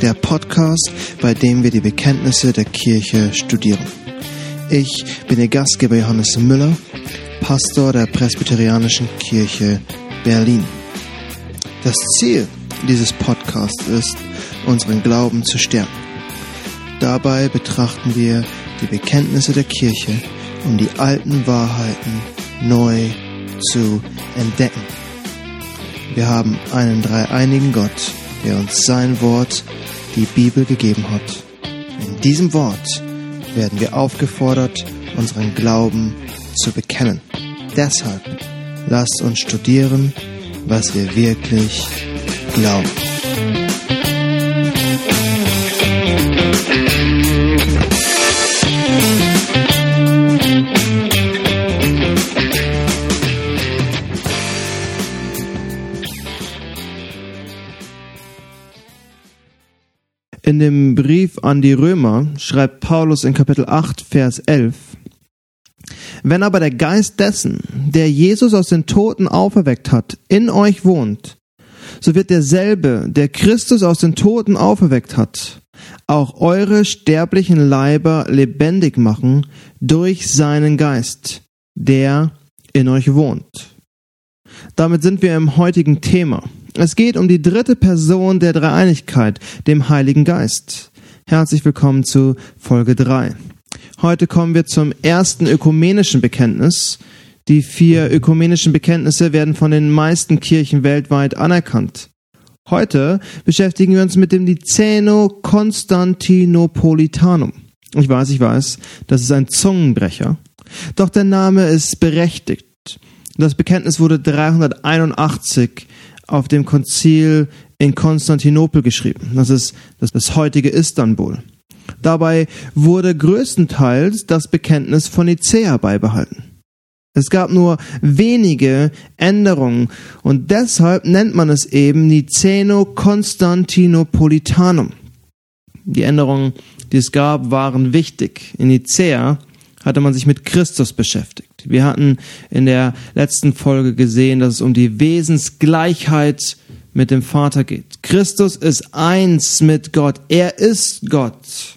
der Podcast, bei dem wir die Bekenntnisse der Kirche studieren. Ich bin Ihr Gastgeber Johannes Müller, Pastor der Presbyterianischen Kirche Berlin. Das Ziel dieses Podcasts ist, unseren Glauben zu stärken. Dabei betrachten wir die Bekenntnisse der Kirche, um die alten Wahrheiten neu zu entdecken. Wir haben einen dreieinigen Gott, der uns sein Wort, die Bibel gegeben hat. In diesem Wort werden wir aufgefordert, unseren Glauben zu bekennen. Deshalb lasst uns studieren, was wir wirklich glauben. In dem Brief an die Römer schreibt Paulus in Kapitel 8, Vers 11, Wenn aber der Geist dessen, der Jesus aus den Toten auferweckt hat, in euch wohnt, so wird derselbe, der Christus aus den Toten auferweckt hat, auch eure sterblichen Leiber lebendig machen durch seinen Geist, der in euch wohnt. Damit sind wir im heutigen Thema. Es geht um die dritte Person der Dreieinigkeit, dem Heiligen Geist. Herzlich willkommen zu Folge 3. Heute kommen wir zum ersten ökumenischen Bekenntnis. Die vier ökumenischen Bekenntnisse werden von den meisten Kirchen weltweit anerkannt. Heute beschäftigen wir uns mit dem Niceno Constantinopolitanum. Ich weiß, ich weiß, das ist ein Zungenbrecher. Doch der Name ist berechtigt. Das Bekenntnis wurde 381 auf dem Konzil in Konstantinopel geschrieben. Das ist das, das heutige Istanbul. Dabei wurde größtenteils das Bekenntnis von Nicea beibehalten. Es gab nur wenige Änderungen und deshalb nennt man es eben Niceno Constantinopolitanum. Die Änderungen, die es gab, waren wichtig. In Nicea hatte man sich mit Christus beschäftigt. Wir hatten in der letzten Folge gesehen, dass es um die Wesensgleichheit mit dem Vater geht. Christus ist eins mit Gott. Er ist Gott.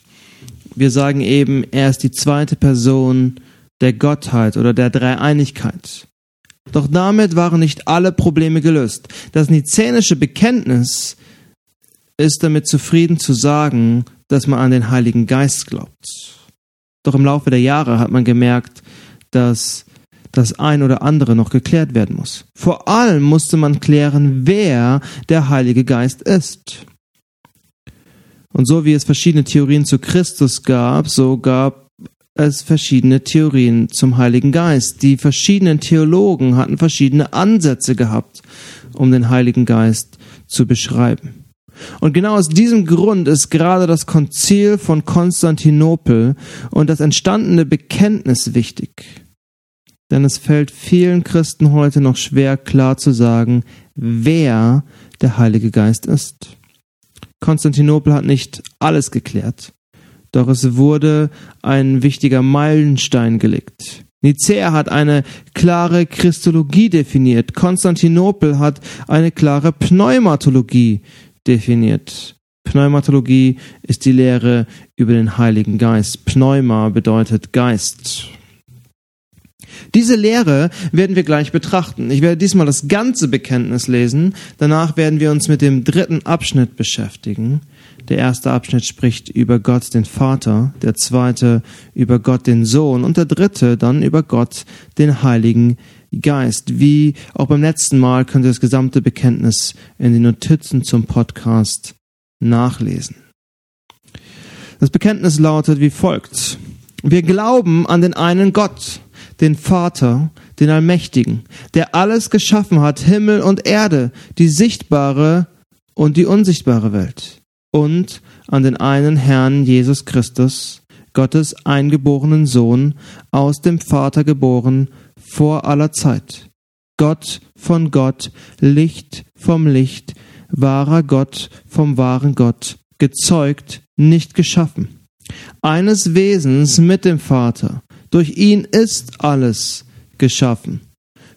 Wir sagen eben, er ist die zweite Person der Gottheit oder der Dreieinigkeit. Doch damit waren nicht alle Probleme gelöst. Das nizänische Bekenntnis ist damit zufrieden zu sagen, dass man an den Heiligen Geist glaubt. Doch im Laufe der Jahre hat man gemerkt, dass das ein oder andere noch geklärt werden muss. Vor allem musste man klären, wer der Heilige Geist ist. Und so wie es verschiedene Theorien zu Christus gab, so gab es verschiedene Theorien zum Heiligen Geist. Die verschiedenen Theologen hatten verschiedene Ansätze gehabt, um den Heiligen Geist zu beschreiben. Und genau aus diesem Grund ist gerade das Konzil von Konstantinopel und das entstandene Bekenntnis wichtig. Denn es fällt vielen Christen heute noch schwer klar zu sagen, wer der Heilige Geist ist. Konstantinopel hat nicht alles geklärt, doch es wurde ein wichtiger Meilenstein gelegt. Nicäa hat eine klare Christologie definiert. Konstantinopel hat eine klare Pneumatologie definiert. Pneumatologie ist die Lehre über den Heiligen Geist. Pneuma bedeutet Geist. Diese Lehre werden wir gleich betrachten. Ich werde diesmal das ganze Bekenntnis lesen. Danach werden wir uns mit dem dritten Abschnitt beschäftigen. Der erste Abschnitt spricht über Gott den Vater, der zweite über Gott den Sohn und der dritte dann über Gott den Heiligen Geist. Wie auch beim letzten Mal könnt ihr das gesamte Bekenntnis in den Notizen zum Podcast nachlesen. Das Bekenntnis lautet wie folgt. Wir glauben an den einen Gott, den Vater, den Allmächtigen, der alles geschaffen hat, Himmel und Erde, die sichtbare und die unsichtbare Welt, und an den einen Herrn Jesus Christus, Gottes eingeborenen Sohn, aus dem Vater geboren, vor aller Zeit. Gott von Gott, Licht vom Licht, wahrer Gott vom wahren Gott, gezeugt, nicht geschaffen. Eines Wesens mit dem Vater. Durch ihn ist alles geschaffen.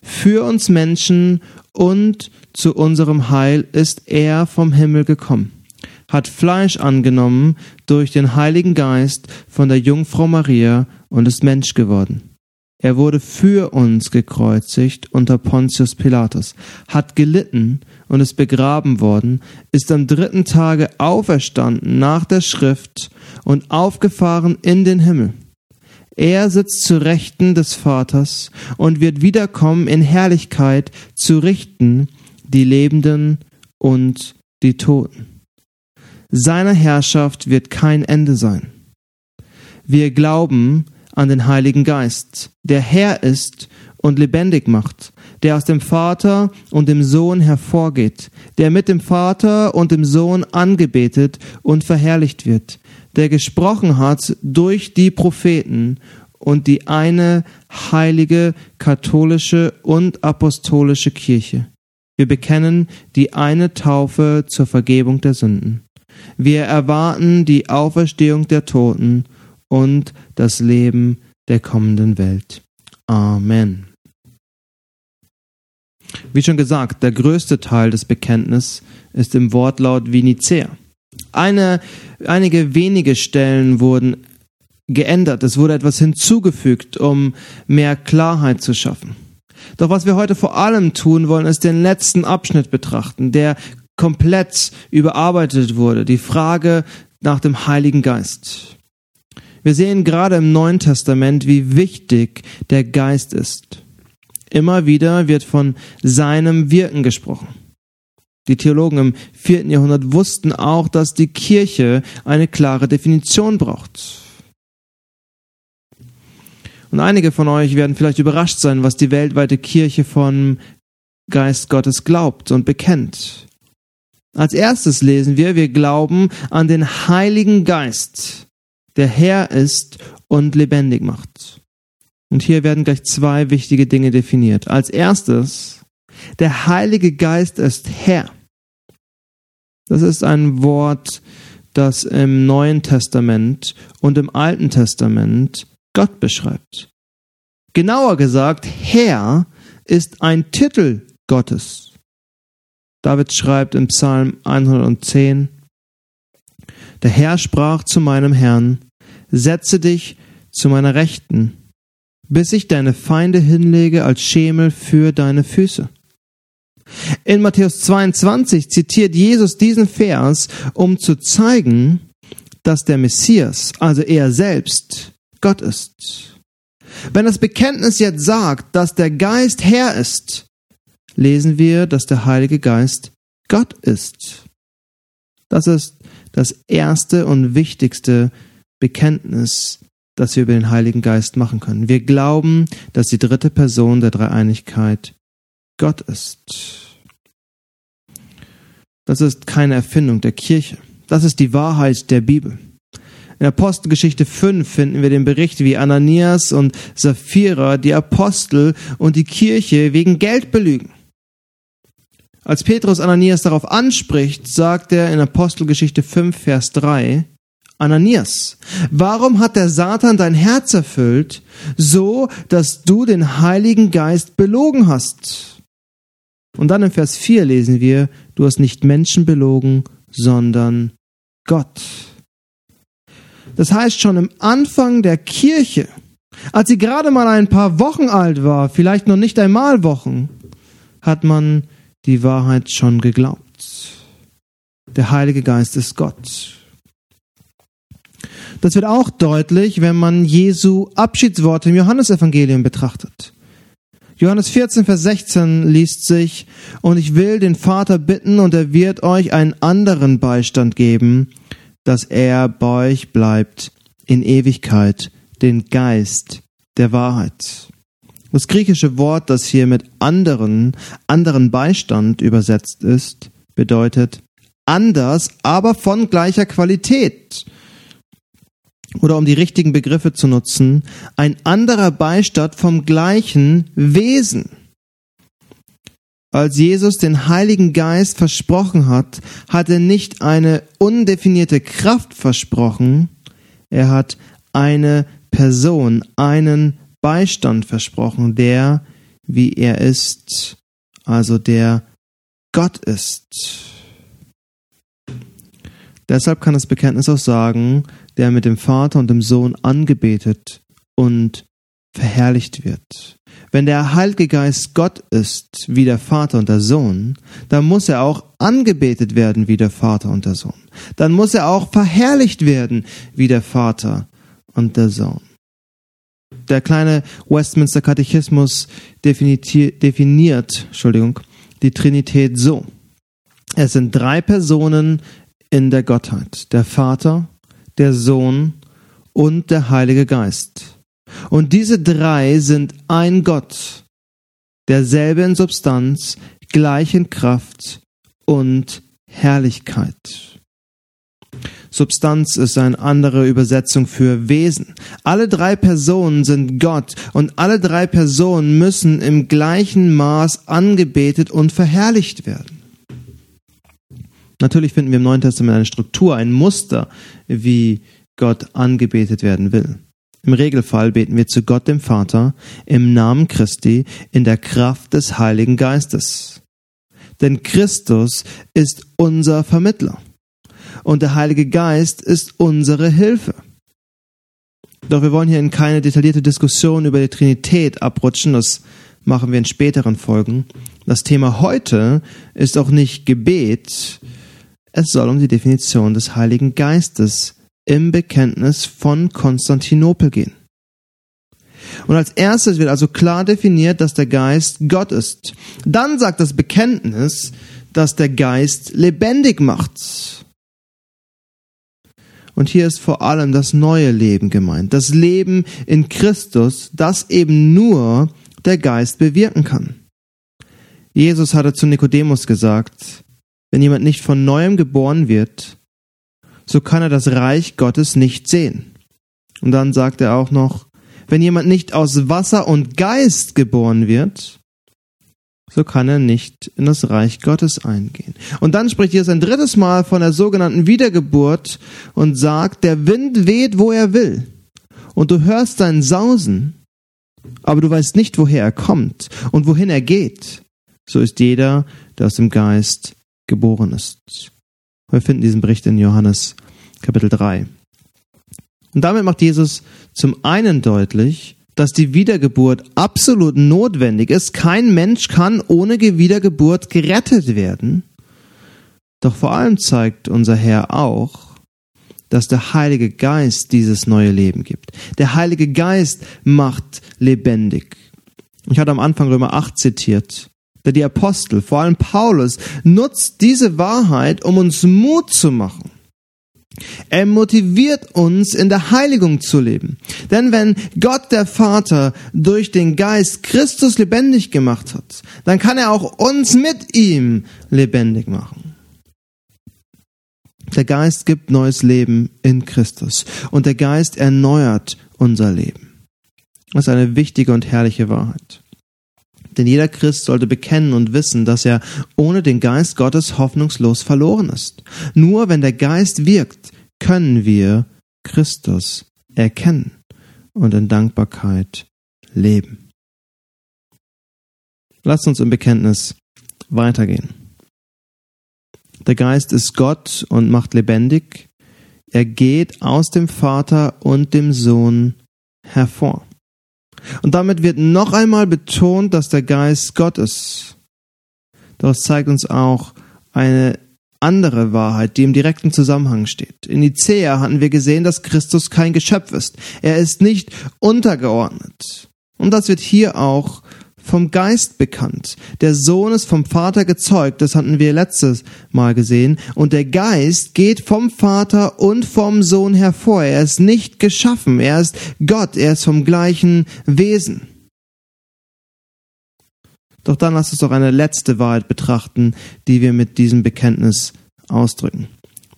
Für uns Menschen und zu unserem Heil ist er vom Himmel gekommen hat Fleisch angenommen durch den Heiligen Geist von der Jungfrau Maria und ist Mensch geworden. Er wurde für uns gekreuzigt unter Pontius Pilatus, hat gelitten und ist begraben worden, ist am dritten Tage auferstanden nach der Schrift und aufgefahren in den Himmel. Er sitzt zu Rechten des Vaters und wird wiederkommen in Herrlichkeit zu richten die Lebenden und die Toten. Seiner Herrschaft wird kein Ende sein. Wir glauben, an den Heiligen Geist, der Herr ist und lebendig macht, der aus dem Vater und dem Sohn hervorgeht, der mit dem Vater und dem Sohn angebetet und verherrlicht wird, der gesprochen hat durch die Propheten und die eine heilige katholische und apostolische Kirche. Wir bekennen die eine Taufe zur Vergebung der Sünden. Wir erwarten die Auferstehung der Toten und das Leben der kommenden Welt. Amen. Wie schon gesagt, der größte Teil des Bekenntnisses ist im Wortlaut wie Nicea. Eine, einige wenige Stellen wurden geändert, es wurde etwas hinzugefügt, um mehr Klarheit zu schaffen. Doch was wir heute vor allem tun wollen, ist den letzten Abschnitt betrachten, der komplett überarbeitet wurde, die Frage nach dem Heiligen Geist. Wir sehen gerade im Neuen Testament, wie wichtig der Geist ist. Immer wieder wird von seinem Wirken gesprochen. Die Theologen im vierten Jahrhundert wussten auch, dass die Kirche eine klare Definition braucht. Und einige von euch werden vielleicht überrascht sein, was die weltweite Kirche von Geist Gottes glaubt und bekennt. Als erstes lesen wir, wir glauben an den Heiligen Geist, der Herr ist und lebendig macht. Und hier werden gleich zwei wichtige Dinge definiert. Als erstes, der Heilige Geist ist Herr. Das ist ein Wort, das im Neuen Testament und im Alten Testament Gott beschreibt. Genauer gesagt, Herr ist ein Titel Gottes. David schreibt im Psalm 110, der Herr sprach zu meinem Herrn, setze dich zu meiner Rechten, bis ich deine Feinde hinlege als Schemel für deine Füße. In Matthäus 22 zitiert Jesus diesen Vers, um zu zeigen, dass der Messias, also er selbst, Gott ist. Wenn das Bekenntnis jetzt sagt, dass der Geist Herr ist, lesen wir, dass der Heilige Geist Gott ist. Das ist das erste und wichtigste Bekenntnis, das wir über den Heiligen Geist machen können. Wir glauben, dass die dritte Person der Dreieinigkeit Gott ist. Das ist keine Erfindung der Kirche. Das ist die Wahrheit der Bibel. In Apostelgeschichte 5 finden wir den Bericht, wie Ananias und Sapphira die Apostel und die Kirche wegen Geld belügen. Als Petrus Ananias darauf anspricht, sagt er in Apostelgeschichte 5, Vers 3, Ananias, warum hat der Satan dein Herz erfüllt, so dass du den Heiligen Geist belogen hast? Und dann im Vers 4 lesen wir, du hast nicht Menschen belogen, sondern Gott. Das heißt, schon im Anfang der Kirche, als sie gerade mal ein paar Wochen alt war, vielleicht noch nicht einmal Wochen, hat man die Wahrheit schon geglaubt. Der Heilige Geist ist Gott. Das wird auch deutlich, wenn man Jesu Abschiedsworte im Johannesevangelium betrachtet. Johannes 14, Vers 16 liest sich, und ich will den Vater bitten, und er wird euch einen anderen Beistand geben, dass er bei euch bleibt in Ewigkeit, den Geist der Wahrheit. Das griechische Wort, das hier mit anderen, anderen Beistand übersetzt ist, bedeutet anders, aber von gleicher Qualität. Oder um die richtigen Begriffe zu nutzen, ein anderer Beistand vom gleichen Wesen. Als Jesus den Heiligen Geist versprochen hat, hat er nicht eine undefinierte Kraft versprochen, er hat eine Person, einen Beistand versprochen, der, wie er ist, also der Gott ist. Deshalb kann das Bekenntnis auch sagen, der mit dem Vater und dem Sohn angebetet und verherrlicht wird. Wenn der Heilige Geist Gott ist, wie der Vater und der Sohn, dann muss er auch angebetet werden wie der Vater und der Sohn. Dann muss er auch verherrlicht werden wie der Vater und der Sohn. Der kleine Westminster Katechismus definiert, Entschuldigung, die Trinität so. Es sind drei Personen in der Gottheit. Der Vater, der Sohn und der Heilige Geist. Und diese drei sind ein Gott, derselbe in Substanz, gleich in Kraft und Herrlichkeit. Substanz ist eine andere Übersetzung für Wesen. Alle drei Personen sind Gott und alle drei Personen müssen im gleichen Maß angebetet und verherrlicht werden. Natürlich finden wir im Neuen Testament eine Struktur, ein Muster, wie Gott angebetet werden will. Im Regelfall beten wir zu Gott dem Vater im Namen Christi in der Kraft des Heiligen Geistes. Denn Christus ist unser Vermittler und der Heilige Geist ist unsere Hilfe. Doch wir wollen hier in keine detaillierte Diskussion über die Trinität abrutschen, das machen wir in späteren Folgen. Das Thema heute ist auch nicht Gebet, es soll um die Definition des Heiligen Geistes im Bekenntnis von Konstantinopel gehen. Und als erstes wird also klar definiert, dass der Geist Gott ist. Dann sagt das Bekenntnis, dass der Geist lebendig macht. Und hier ist vor allem das neue Leben gemeint. Das Leben in Christus, das eben nur der Geist bewirken kann. Jesus hatte zu Nikodemus gesagt, wenn jemand nicht von neuem geboren wird, so kann er das Reich Gottes nicht sehen. Und dann sagt er auch noch, wenn jemand nicht aus Wasser und Geist geboren wird, so kann er nicht in das Reich Gottes eingehen. Und dann spricht Jesus ein drittes Mal von der sogenannten Wiedergeburt und sagt, der Wind weht, wo er will. Und du hörst sein Sausen, aber du weißt nicht, woher er kommt und wohin er geht. So ist jeder, der aus dem Geist geboren ist. Wir finden diesen Bericht in Johannes Kapitel 3. Und damit macht Jesus zum einen deutlich, dass die Wiedergeburt absolut notwendig ist. Kein Mensch kann ohne Wiedergeburt gerettet werden. Doch vor allem zeigt unser Herr auch, dass der Heilige Geist dieses neue Leben gibt. Der Heilige Geist macht lebendig. Ich hatte am Anfang Römer 8 zitiert. Die Apostel, vor allem Paulus, nutzt diese Wahrheit, um uns Mut zu machen. Er motiviert uns, in der Heiligung zu leben. Denn wenn Gott der Vater durch den Geist Christus lebendig gemacht hat, dann kann er auch uns mit ihm lebendig machen. Der Geist gibt neues Leben in Christus und der Geist erneuert unser Leben. Das ist eine wichtige und herrliche Wahrheit. Denn jeder Christ sollte bekennen und wissen, dass er ohne den Geist Gottes hoffnungslos verloren ist. Nur wenn der Geist wirkt, können wir Christus erkennen und in Dankbarkeit leben. Lasst uns im Bekenntnis weitergehen. Der Geist ist Gott und macht lebendig. Er geht aus dem Vater und dem Sohn hervor. Und damit wird noch einmal betont, dass der Geist Gott ist. Das zeigt uns auch eine andere Wahrheit, die im direkten Zusammenhang steht. In Nicea hatten wir gesehen, dass Christus kein Geschöpf ist. Er ist nicht untergeordnet. Und das wird hier auch vom Geist bekannt. Der Sohn ist vom Vater gezeugt, das hatten wir letztes Mal gesehen. Und der Geist geht vom Vater und vom Sohn hervor. Er ist nicht geschaffen, er ist Gott, er ist vom gleichen Wesen. Doch dann lass uns doch eine letzte Wahrheit betrachten, die wir mit diesem Bekenntnis ausdrücken.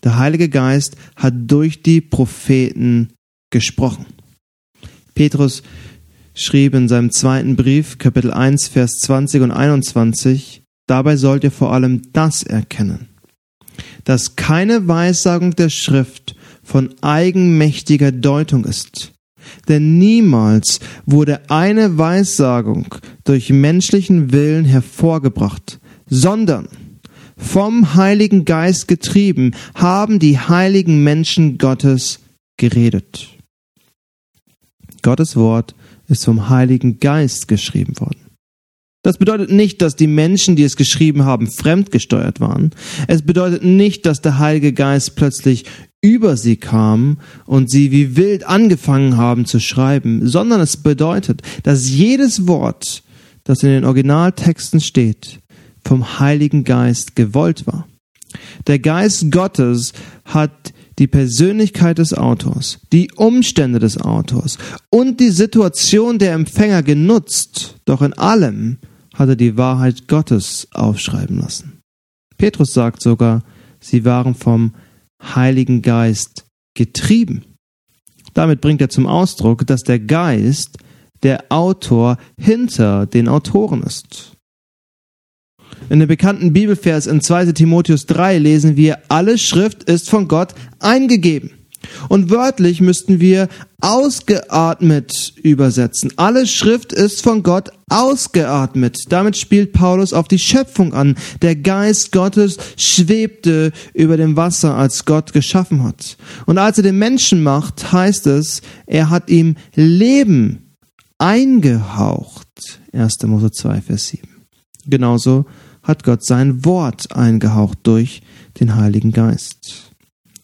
Der Heilige Geist hat durch die Propheten gesprochen. Petrus schrieb in seinem zweiten Brief, Kapitel 1, Vers 20 und 21, dabei sollt ihr vor allem das erkennen, dass keine Weissagung der Schrift von eigenmächtiger Deutung ist. Denn niemals wurde eine Weissagung durch menschlichen Willen hervorgebracht, sondern vom Heiligen Geist getrieben, haben die heiligen Menschen Gottes geredet. Gottes Wort ist vom Heiligen Geist geschrieben worden. Das bedeutet nicht, dass die Menschen, die es geschrieben haben, fremdgesteuert waren. Es bedeutet nicht, dass der Heilige Geist plötzlich über sie kam und sie wie wild angefangen haben zu schreiben, sondern es bedeutet, dass jedes Wort, das in den Originaltexten steht, vom Heiligen Geist gewollt war. Der Geist Gottes hat die Persönlichkeit des Autors, die Umstände des Autors und die Situation der Empfänger genutzt, doch in allem hat er die Wahrheit Gottes aufschreiben lassen. Petrus sagt sogar, sie waren vom Heiligen Geist getrieben. Damit bringt er zum Ausdruck, dass der Geist der Autor hinter den Autoren ist. In dem bekannten Bibelvers in 2 Timotheus 3 lesen wir, alle Schrift ist von Gott eingegeben. Und wörtlich müssten wir ausgeatmet übersetzen. Alle Schrift ist von Gott ausgeatmet. Damit spielt Paulus auf die Schöpfung an. Der Geist Gottes schwebte über dem Wasser, als Gott geschaffen hat. Und als er den Menschen macht, heißt es, er hat ihm Leben eingehaucht. 1. Mose 2, Vers 7. Genauso hat Gott sein Wort eingehaucht durch den Heiligen Geist.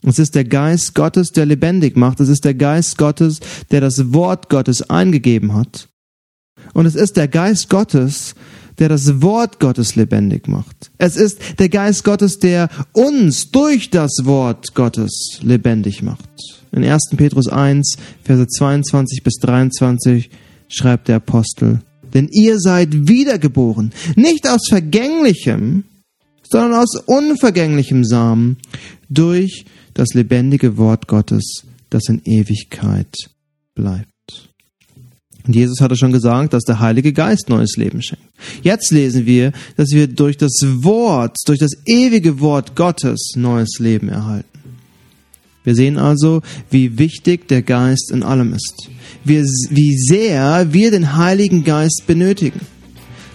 Es ist der Geist Gottes, der lebendig macht. Es ist der Geist Gottes, der das Wort Gottes eingegeben hat. Und es ist der Geist Gottes, der das Wort Gottes lebendig macht. Es ist der Geist Gottes, der uns durch das Wort Gottes lebendig macht. In 1. Petrus 1, Verse 22 bis 23 schreibt der Apostel, denn ihr seid wiedergeboren, nicht aus vergänglichem, sondern aus unvergänglichem Samen, durch das lebendige Wort Gottes, das in Ewigkeit bleibt. Und Jesus hatte schon gesagt, dass der Heilige Geist neues Leben schenkt. Jetzt lesen wir, dass wir durch das Wort, durch das ewige Wort Gottes neues Leben erhalten. Wir sehen also, wie wichtig der Geist in allem ist. Wie, wie sehr wir den Heiligen Geist benötigen.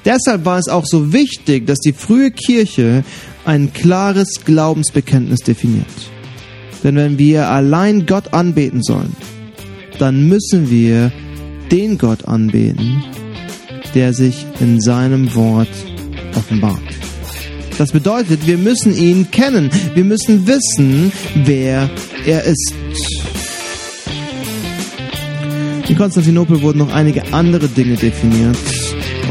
Deshalb war es auch so wichtig, dass die frühe Kirche ein klares Glaubensbekenntnis definiert. Denn wenn wir allein Gott anbeten sollen, dann müssen wir den Gott anbeten, der sich in seinem Wort offenbart. Das bedeutet, wir müssen ihn kennen. Wir müssen wissen, wer er ist. In Konstantinopel wurden noch einige andere Dinge definiert.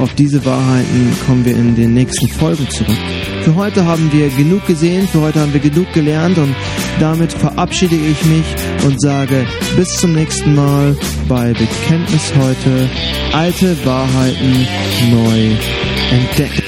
Auf diese Wahrheiten kommen wir in den nächsten Folgen zurück. Für heute haben wir genug gesehen, für heute haben wir genug gelernt und damit verabschiede ich mich und sage bis zum nächsten Mal bei Bekenntnis heute. Alte Wahrheiten neu entdeckt.